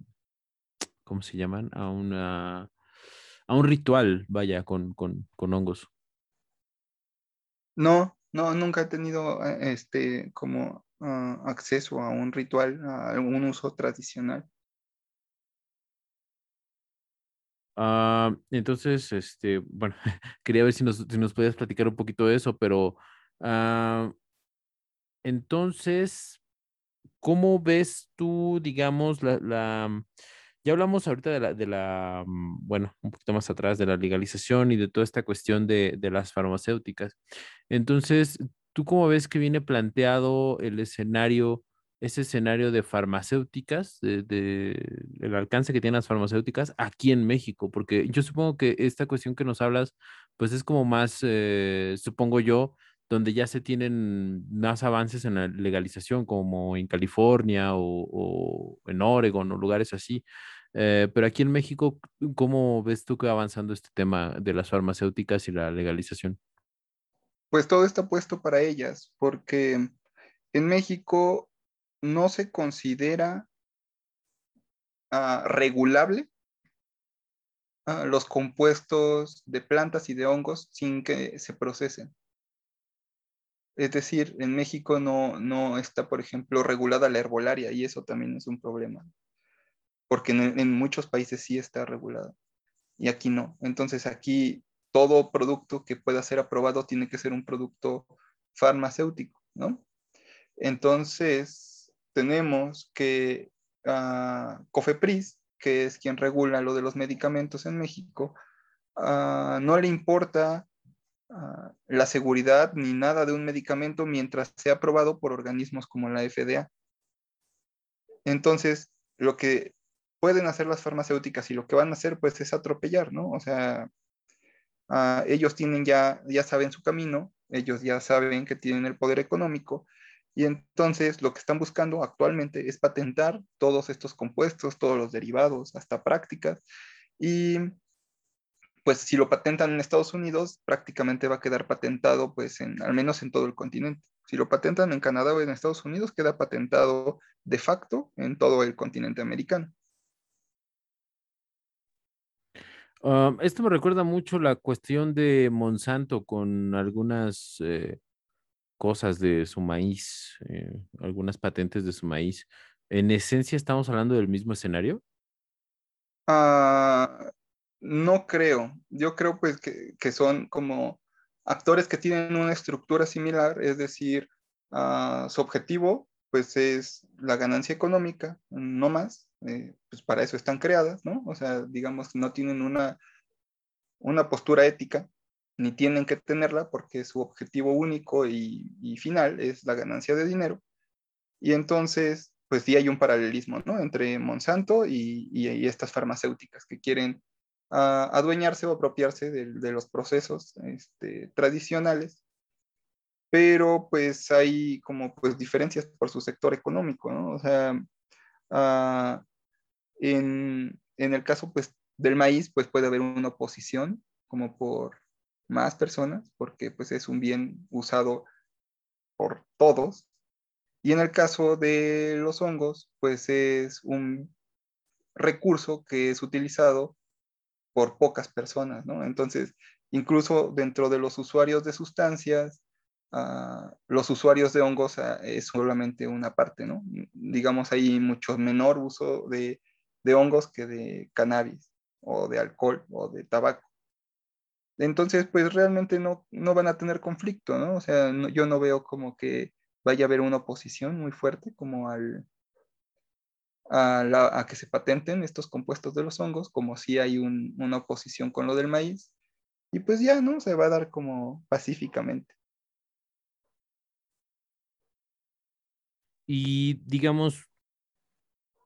¿cómo se llaman? A una, a un ritual, vaya, con, con, con hongos. No, no, nunca he tenido eh, este como ah, acceso a un ritual, a algún uso tradicional. Ah, entonces, este, bueno, quería ver si nos, si nos podías platicar un poquito de eso, pero ah, entonces, ¿cómo ves tú, digamos, la, la, ya hablamos ahorita de la, de la, mm, bueno, un poquito más atrás de la legalización y de toda esta cuestión de, de las farmacéuticas. Entonces, ¿tú cómo ves que viene planteado el escenario? Ese escenario de farmacéuticas, de, el alcance que tienen las farmacéuticas aquí en México, porque yo supongo que esta cuestión que nos hablas, pues es como más, eh, supongo yo, donde ya se tienen más avances en la legalización, como en California o, en Oregon o lugares así. Eh, pero aquí en México, ¿cómo ves tú que va avanzando este tema de las farmacéuticas y la legalización? Pues todo está puesto para ellas, porque en México no se considera ah, regulable ah, los compuestos de plantas y de hongos sin que se procesen. Es decir, en México no, no está, por ejemplo, regulada la herbolaria y eso también es un problema, porque en, en muchos países sí está regulada y aquí no. Entonces aquí todo producto que pueda ser aprobado tiene que ser un producto farmacéutico, ¿no? Entonces tenemos que uh, COFEPRIS, que es quien regula lo de los medicamentos en México, uh, no le importa uh, la seguridad ni nada de un medicamento mientras sea aprobado por organismos como la FDA. Entonces, lo que pueden hacer las farmacéuticas y lo que van a hacer pues es atropellar, ¿no? O sea, ellos tienen ya, ya saben su camino, ellos ya saben que tienen el poder económico y entonces lo que están buscando actualmente es patentar todos estos compuestos, todos los derivados, hasta prácticas y pues si lo patentan en Estados Unidos, prácticamente va a quedar patentado, pues en, al menos en todo el continente. Si lo patentan en Canadá o en Estados Unidos, queda patentado de facto en todo el continente americano. Um, esto me recuerda mucho la cuestión de Monsanto con algunas eh, cosas de su maíz, eh, algunas patentes de su maíz. ¿En esencia estamos hablando del mismo escenario? Uh, no creo. Yo creo pues que, que, son como actores que tienen una estructura similar, es decir, uh, su objetivo pues es la ganancia económica, no más, eh, pues para eso están creadas, ¿no? O sea, digamos, no tienen una, una postura ética, ni tienen que tenerla porque su objetivo único y, final es la ganancia de dinero. Y entonces, pues sí hay un paralelismo, ¿no? Entre Monsanto y, y, estas farmacéuticas que quieren uh, adueñarse o apropiarse de, los procesos este, tradicionales pero pues hay como pues diferencias por su sector económico, ¿no? O sea, Uh, en, en, el caso pues, del maíz, pues puede haber una oposición como por más personas, porque pues es un bien usado por todos. Y en el caso de los hongos, pues es un recurso que es utilizado por pocas personas, ¿no? Entonces, incluso dentro de los usuarios de sustancias, Uh, los usuarios de hongos uh, es solamente una parte, ¿no? Digamos, hay mucho menor uso de, de, hongos que de cannabis o de alcohol o de tabaco. Entonces, pues realmente no, no van a tener conflicto, ¿no? O sea, yo no veo como que vaya a haber una oposición muy fuerte como al, a, la, a, que se patenten estos compuestos de los hongos, como si hay un, una oposición con lo del maíz. Y pues ya, ¿no? Se va a dar como pacíficamente. Y digamos,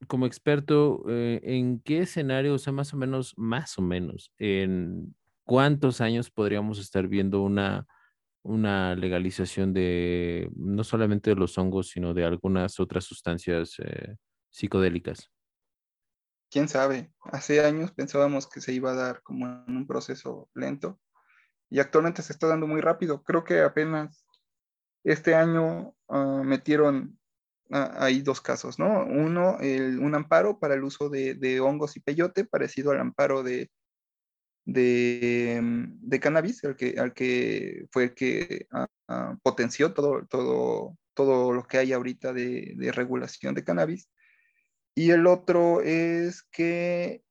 como experto, eh, ¿en qué escenario, o sea, más o menos, más o menos, en cuántos años podríamos estar viendo una, una legalización de no solamente de los hongos, sino de algunas otras sustancias eh, psicodélicas? Quién sabe, hace años pensábamos que se iba a dar como en un proceso lento y actualmente se está dando muy rápido. Creo que apenas este año uh, metieron Ah, hay dos casos, ¿no? Uno, el, un amparo para el uso de, de, hongos y peyote, parecido al amparo de, de, mm, de cannabis, al que, al que fue el que uh, potenció todo, todo, todo lo que hay ahorita de, de, regulación de cannabis. Y el otro es que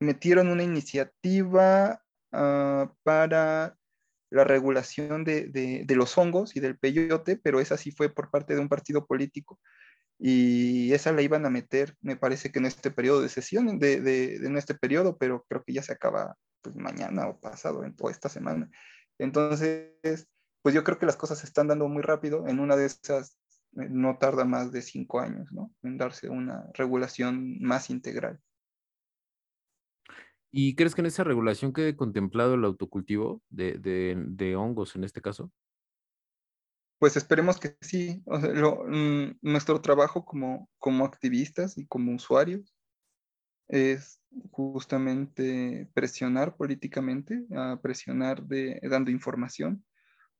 metieron una iniciativa uh, para la regulación de, de, los hongos y del peyote, pero esa sí fue por parte de un partido político y esa la iban a meter, me parece que en este periodo de sesión, de, de en este periodo, pero creo que ya se acaba pues, mañana o pasado, o esta semana. Entonces, pues yo creo que las cosas se están dando muy rápido, en una de esas eh, no tarda más de cinco años, ¿no? En darse una regulación más integral. ¿Y crees que en esa regulación quede contemplado el autocultivo de, de, de hongos en este caso? Pues esperemos que sí. O sea, mm, nuestro trabajo como, como activistas y como usuarios es justamente presionar políticamente, a presionar de, dando información,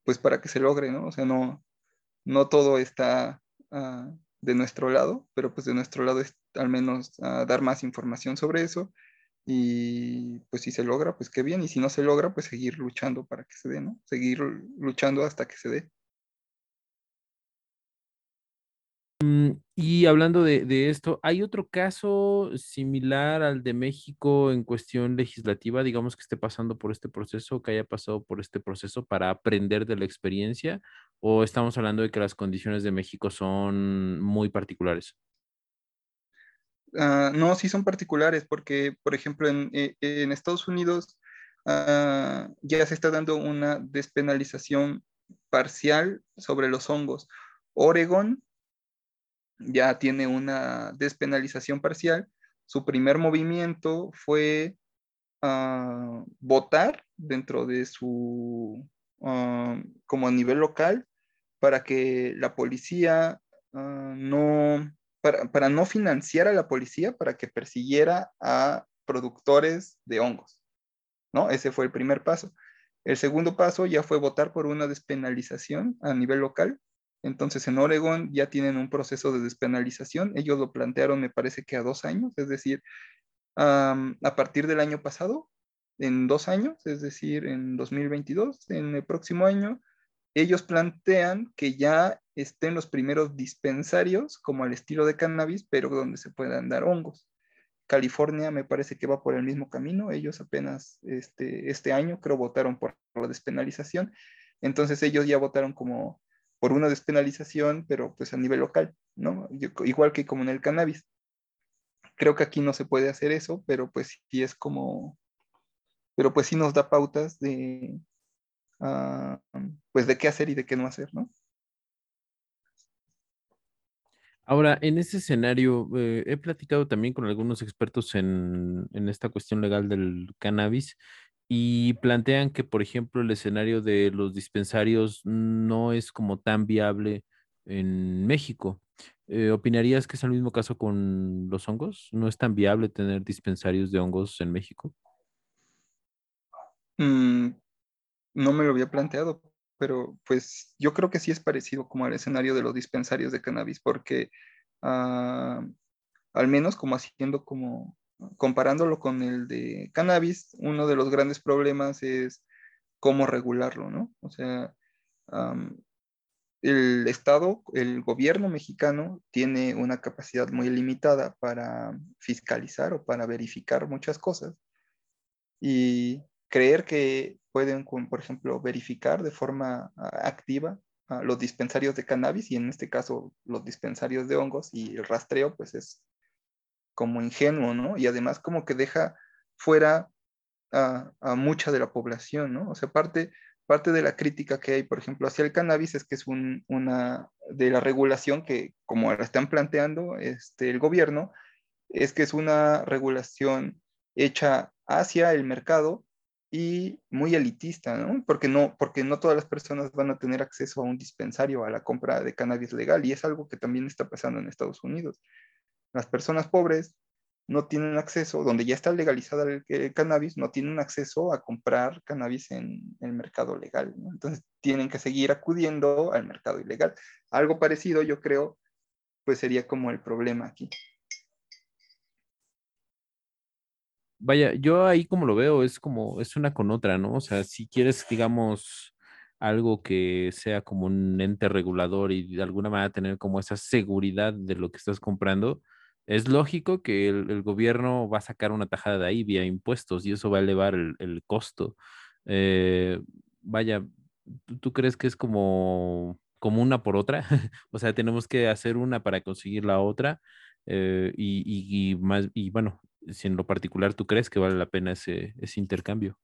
pues para que se logre, ¿no? O sea, no, no todo está uh, de nuestro lado, pero pues de nuestro lado es al menos uh, dar más información sobre eso Y pues si se logra, pues qué bien. Y si no se logra, pues seguir luchando para que se dé, ¿no? Seguir luchando hasta que se dé. Y hablando de, esto, ¿hay otro caso similar al de México en cuestión legislativa, digamos que esté pasando por este proceso, que haya pasado por este proceso para aprender de la experiencia? ¿O estamos hablando de que las condiciones de México son muy particulares? Ah, no, sí son particulares, porque, por ejemplo, en, eh, Estados Unidos ah, ya se está dando una despenalización parcial sobre los hongos. Oregon ya tiene una despenalización parcial. Su primer movimiento fue ah, votar dentro de su, como a nivel local, para que la policía no para, no financiar a la policía para que persiguiera a productores de hongos. ¿no? Ese fue el primer paso. El segundo paso ya fue votar por una despenalización a nivel local. Entonces en Oregón ya tienen un proceso de despenalización. Ellos lo plantearon, me parece que a dos años, es decir, a partir del año pasado, en dos años, es decir, en 2022, en el próximo año, ellos plantean que ya estén los primeros dispensarios como al estilo de cannabis, pero donde se puedan dar hongos. California me parece que va por el mismo camino. Ellos apenas este, este año creo votaron por la despenalización. Entonces ellos ya votaron como por una despenalización, pero pues a nivel local, ¿no? Igual que como en el cannabis. Creo que aquí no se puede hacer eso, pero pues sí es como, pero pues sí nos da pautas de, Ah, pues de qué hacer y de qué no hacer, ¿no? Ahora, en ese escenario, eh, he platicado también con algunos expertos en, en, esta cuestión legal del cannabis y plantean que, por ejemplo, el escenario de los dispensarios no es como tan viable en México. Eh, ¿Opinarías que es el mismo caso con los hongos? ¿No es tan viable tener dispensarios de hongos en México? Mm, no me lo había planteado, pero pues yo creo que sí es parecido como al escenario de los dispensarios de cannabis, porque ah, al menos como haciendo como, comparándolo con el de cannabis, uno de los grandes problemas es cómo regularlo, ¿no? O sea, el Estado, el gobierno mexicano tiene una capacidad muy limitada para fiscalizar o para verificar muchas cosas. Y creer que pueden, por ejemplo, verificar de forma ah, activa ah, los dispensarios de cannabis y en este caso los dispensarios de hongos y el rastreo, pues es como ingenuo, ¿no? Y además como que deja fuera a, mucha de la población, ¿no? O sea, parte, parte de la crítica que hay, por ejemplo, hacia el cannabis es que es una de la regulación que, como la están planteando este, el gobierno, es que es una regulación hecha hacia el mercado y muy elitista, ¿no? Porque, ¿no? porque no todas las personas van a tener acceso a un dispensario, a la compra de cannabis legal, y es algo que también está pasando en Estados Unidos. Las personas pobres no tienen acceso, donde ya está legalizada el, cannabis, no tienen acceso a comprar cannabis en el mercado legal. Entonces tienen que seguir acudiendo al mercado ilegal. Algo parecido, yo creo, pues sería como el problema aquí. Vaya, yo ahí como lo veo es como, es una con otra, ¿no? O sea, si quieres, digamos, algo que sea como un ente regulador y de alguna manera tener como esa seguridad de lo que estás comprando, es lógico que el, gobierno va a sacar una tajada de ahí vía impuestos y eso va a elevar el, costo. Eh, vaya, ¿tú, crees que es como, como una por otra? o sea, tenemos que hacer una para conseguir la otra. Eh, y, y, más, y bueno, si en lo particular tú crees que vale la pena ese, intercambio.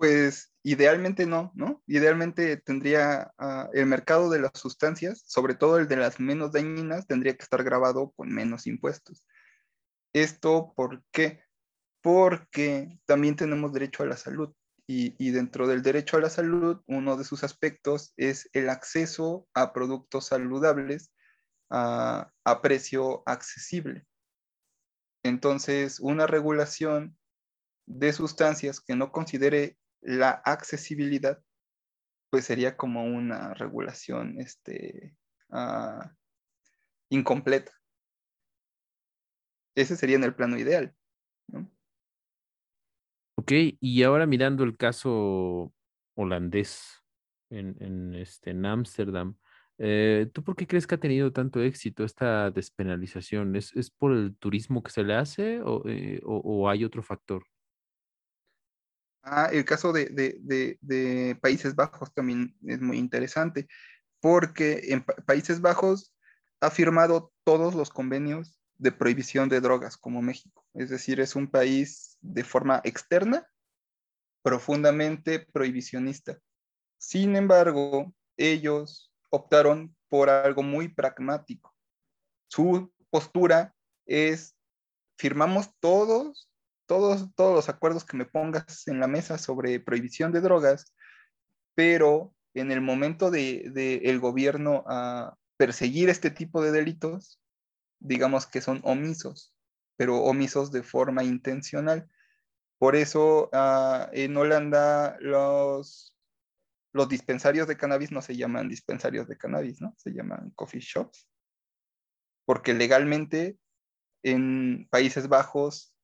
Pues idealmente no, ¿no? Idealmente tendría ah, el mercado de las sustancias, sobre todo el de las menos dañinas, tendría que estar grabado con menos impuestos. ¿Esto por qué? Porque también tenemos derecho a la salud y, dentro del derecho a la salud, uno de sus aspectos es el acceso a productos saludables a precio accesible. Entonces, una regulación de sustancias que no considere la accesibilidad, pues sería como una regulación este, ah, incompleta. Ese sería en el plano ideal. Ok, y ahora mirando el caso holandés en, en este, en Ámsterdam, eh, ¿tú por qué crees que ha tenido tanto éxito esta despenalización? ¿Es, es por el turismo que se le hace o, eh, o hay otro factor? Ah, el caso de, de- de- de Países Bajos también es muy interesante, porque en Pa- Países Bajos ha firmado todos los convenios de prohibición de drogas como México. Es decir, es un país de forma externa profundamente prohibicionista. Sin embargo, ellos optaron por algo muy pragmático. Su postura es firmamos todos, todos, todos los acuerdos que me pongas en la mesa sobre prohibición de drogas, pero en el momento de, de el gobierno a perseguir este tipo de delitos, digamos que son omisos, pero omisos de forma intencional. Por eso uh, en Holanda los, los dispensarios de cannabis no se llaman dispensarios de cannabis, ¿no? Se llaman coffee shops. Porque legalmente en Países Bajos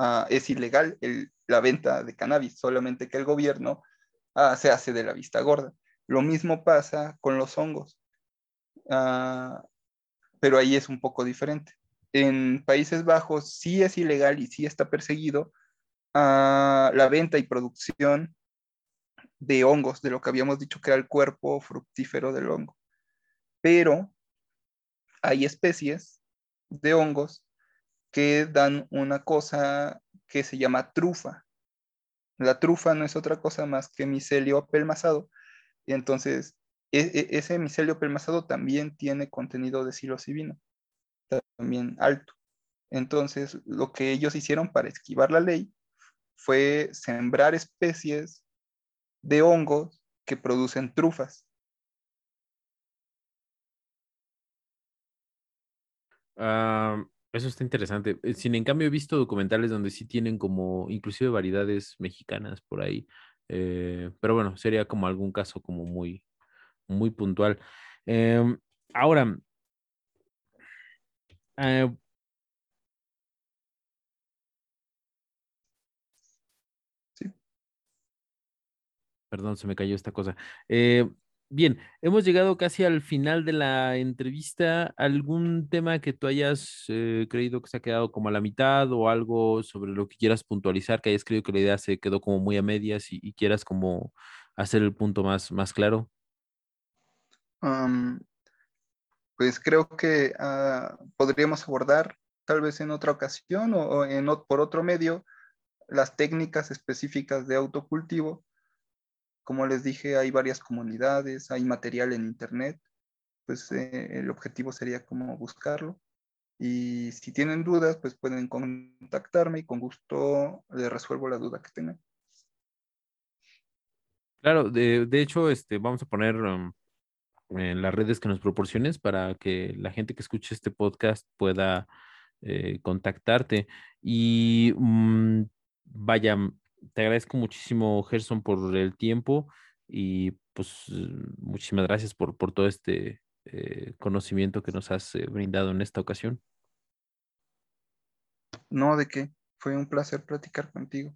uh, es ilegal la venta de cannabis, solamente que el gobierno uh, se hace de la vista gorda. Lo mismo pasa con los hongos, uh, pero ahí es un poco diferente. En Países Bajos sí es ilegal y sí está perseguido la venta y producción de hongos, de lo que habíamos dicho que era el cuerpo fructífero del hongo. Pero hay especies de hongos que dan una cosa que se llama trufa. La trufa no es otra cosa más que micelio apelmazado. Entonces, e ese micelio apelmazado también tiene contenido de psilocibina, también alto. Entonces, lo que ellos hicieron para esquivar la ley fue sembrar especies de hongos que producen trufas. Uh, eso está interesante. Eh, Sin en cambio, he visto documentales donde sí tienen como inclusive variedades mexicanas por ahí. Eh, pero bueno, sería como algún caso como muy, muy puntual. Eh, ahora, eh, Sí. Perdón, se me cayó esta cosa. Eh, bien, hemos llegado casi al final de la entrevista. ¿Algún tema que tú hayas eh, creído que se ha quedado como a la mitad o algo sobre lo que quieras puntualizar, que hayas creído que la idea se quedó como muy a medias y, quieras como hacer el punto más, más claro? Pues creo que uh, podríamos abordar tal vez en otra ocasión o, o en, por otro medio las técnicas específicas de autocultivo. Como les dije, hay varias comunidades, hay material en internet, pues eh, el objetivo sería como buscarlo. Y si tienen dudas, pues pueden contactarme y con gusto les resuelvo la duda que tengan. Claro, de, de hecho, este, vamos a poner um, en las redes que nos proporciones para que la gente que escuche este podcast pueda eh, contactarte. Y um, vaya, te agradezco muchísimo, Gerson, por el tiempo y pues muchísimas gracias por, por todo este eh, conocimiento que nos has eh, brindado en esta ocasión. No, de qué. Fue un placer platicar contigo.